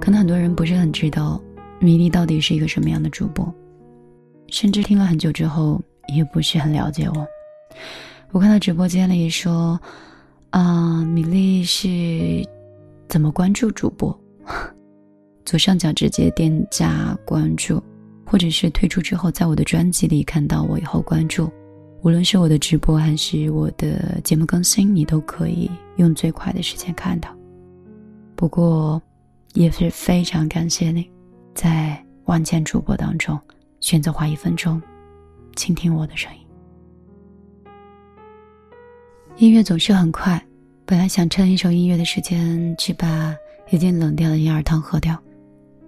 可能很多人不是很知道米粒到底是一个什么样的主播，甚至听了很久之后也不是很了解我。我看到直播间里说，啊，米粒是怎么关注主播？左上角直接点加关注，或者是退出之后，在我的专辑里看到我以后关注。无论是我的直播还是我的节目更新，你都可以用最快的时间看到。不过，也是非常感谢你，在万千主播当中选择花一分钟倾听我的声音。音乐总是很快，本来想趁一首音乐的时间去把已经冷掉的银耳汤喝掉，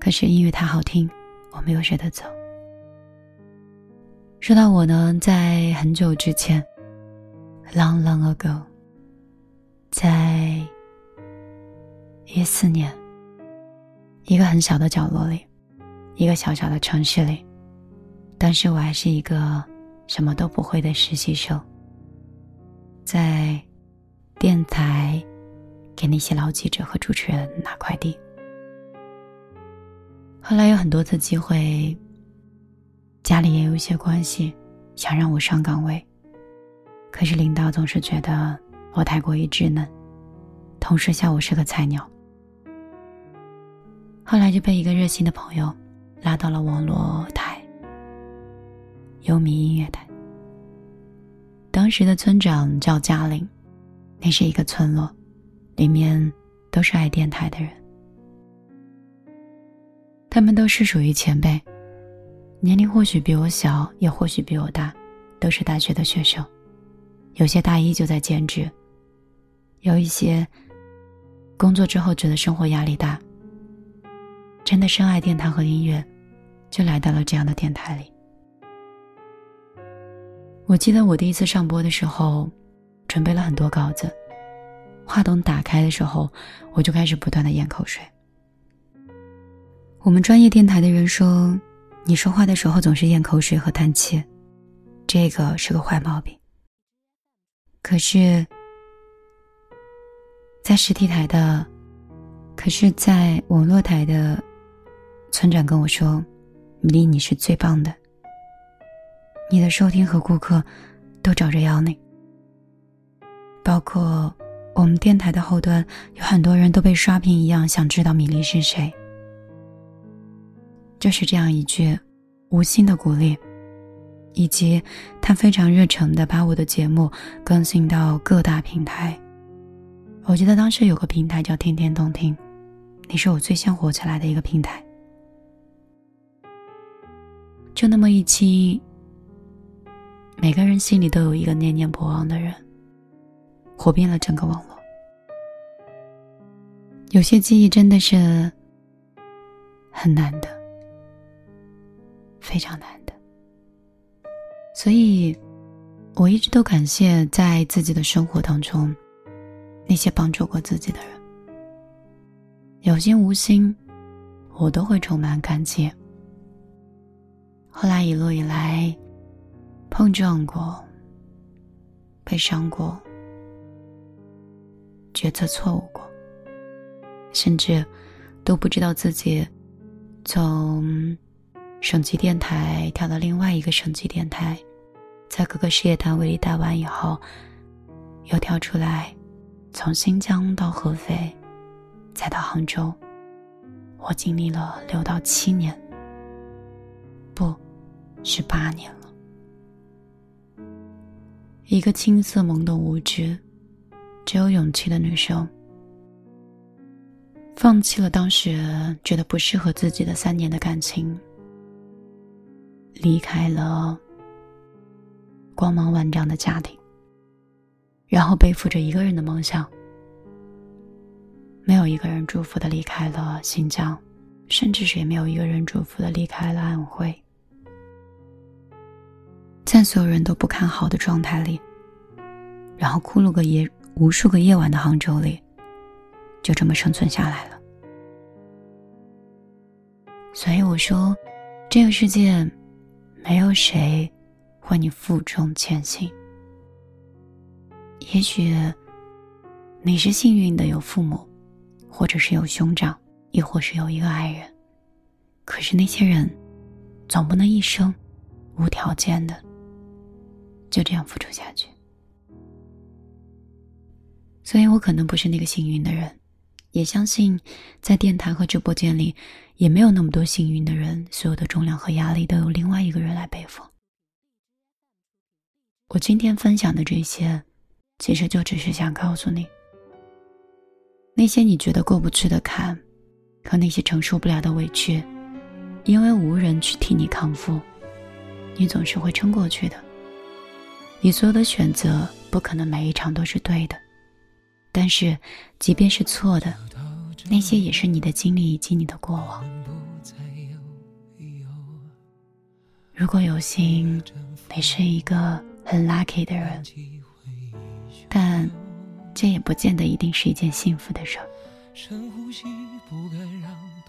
可是音乐太好听，我没有舍得走。说到我呢，在很久之前，long long ago，在一四年，一个很小的角落里，一个小小的城市里，当时我还是一个什么都不会的实习生，在电台给那些老记者和主持人拿快递。后来有很多次机会。家里也有一些关系，想让我上岗位，可是领导总是觉得我太过于稚嫩，同事笑我是个菜鸟。后来就被一个热心的朋友拉到了网络台，优米音乐台。当时的村长叫嘉玲，那是一个村落，里面都是爱电台的人，他们都是属于前辈。年龄或许比我小，也或许比我大，都是大学的学生。有些大一就在兼职，有一些工作之后觉得生活压力大，真的深爱电台和音乐，就来到了这样的电台里。我记得我第一次上播的时候，准备了很多稿子，话筒打开的时候，我就开始不断的咽口水。我们专业电台的人说。你说话的时候总是咽口水和叹气，这个是个坏毛病。可是，在实体台的，可是在网络台的，村长跟我说：“米粒，你是最棒的。你的收听和顾客都找着要你，包括我们电台的后端有很多人都被刷屏一样，想知道米粒是谁。”就是这样一句无心的鼓励，以及他非常热诚的把我的节目更新到各大平台。我记得当时有个平台叫“天天动听”，你是我最先火起来的一个平台。就那么一期，每个人心里都有一个念念不忘的人，火遍了整个网络。有些记忆真的是很难的。非常难的，所以我一直都感谢在自己的生活当中那些帮助过自己的人，有心无心，我都会充满感激。后来一路以来，碰撞过，被伤过，决策错误过，甚至都不知道自己从。省级电台调到另外一个省级电台，在各个事业单位里待完以后，又跳出来，从新疆到合肥，再到杭州，我经历了六到七年，不，是八年了。一个青涩懵懂无知、只有勇气的女生，放弃了当时觉得不适合自己的三年的感情。离开了光芒万丈的家庭，然后背负着一个人的梦想，没有一个人祝福的离开了新疆，甚至是也没有一个人祝福的离开了安徽，在所有人都不看好的状态里，然后哭了个夜，无数个夜晚的杭州里，就这么生存下来了。所以我说，这个世界。没有谁会你负重前行。也许你是幸运的，有父母，或者是有兄长，亦或是有一个爱人。可是那些人，总不能一生无条件的就这样付出下去。所以我可能不是那个幸运的人，也相信在电台和直播间里，也没有那么多幸运的人，所有的重量和压力都由另外一个人来背负。我今天分享的这些，其实就只是想告诉你，那些你觉得过不去的坎，和那些承受不了的委屈，因为无人去替你康复，你总是会撑过去的。你所有的选择，不可能每一场都是对的，但是，即便是错的，那些也是你的经历以及你的过往。如果有幸，你是一个。很 lucky 的人，但这也不见得一定是一件幸福的事儿。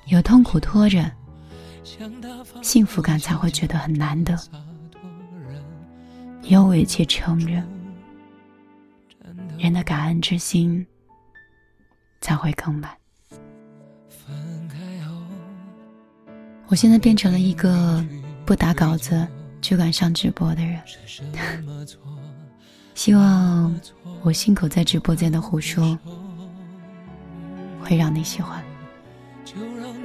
有痛苦拖着，幸福感才会觉得很难得；有委屈撑着，人的感恩之心才会更满。我现在变成了一个不打稿子。就敢上直播的人，希望我信口在直播间的胡说会让你喜欢。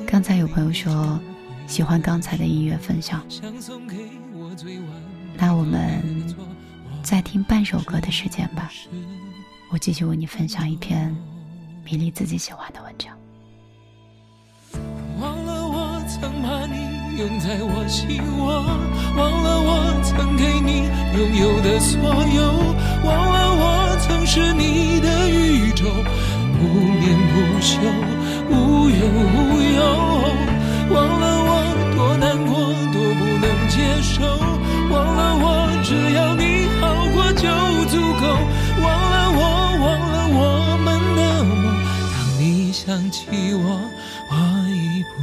刚才有朋友说喜欢刚才的音乐分享，那我们再听半首歌的时间吧。我继续为你分享一篇米粒自己喜欢的文章。忘了我曾把你。拥在我心窝，忘了我曾给你拥有的所有，忘了我曾是你的宇宙，不眠不休，无怨无忧，忘了我多难过，多不能接受，忘了我只要你好过就足够，忘了我，忘了我们的梦，当你想起我。我已不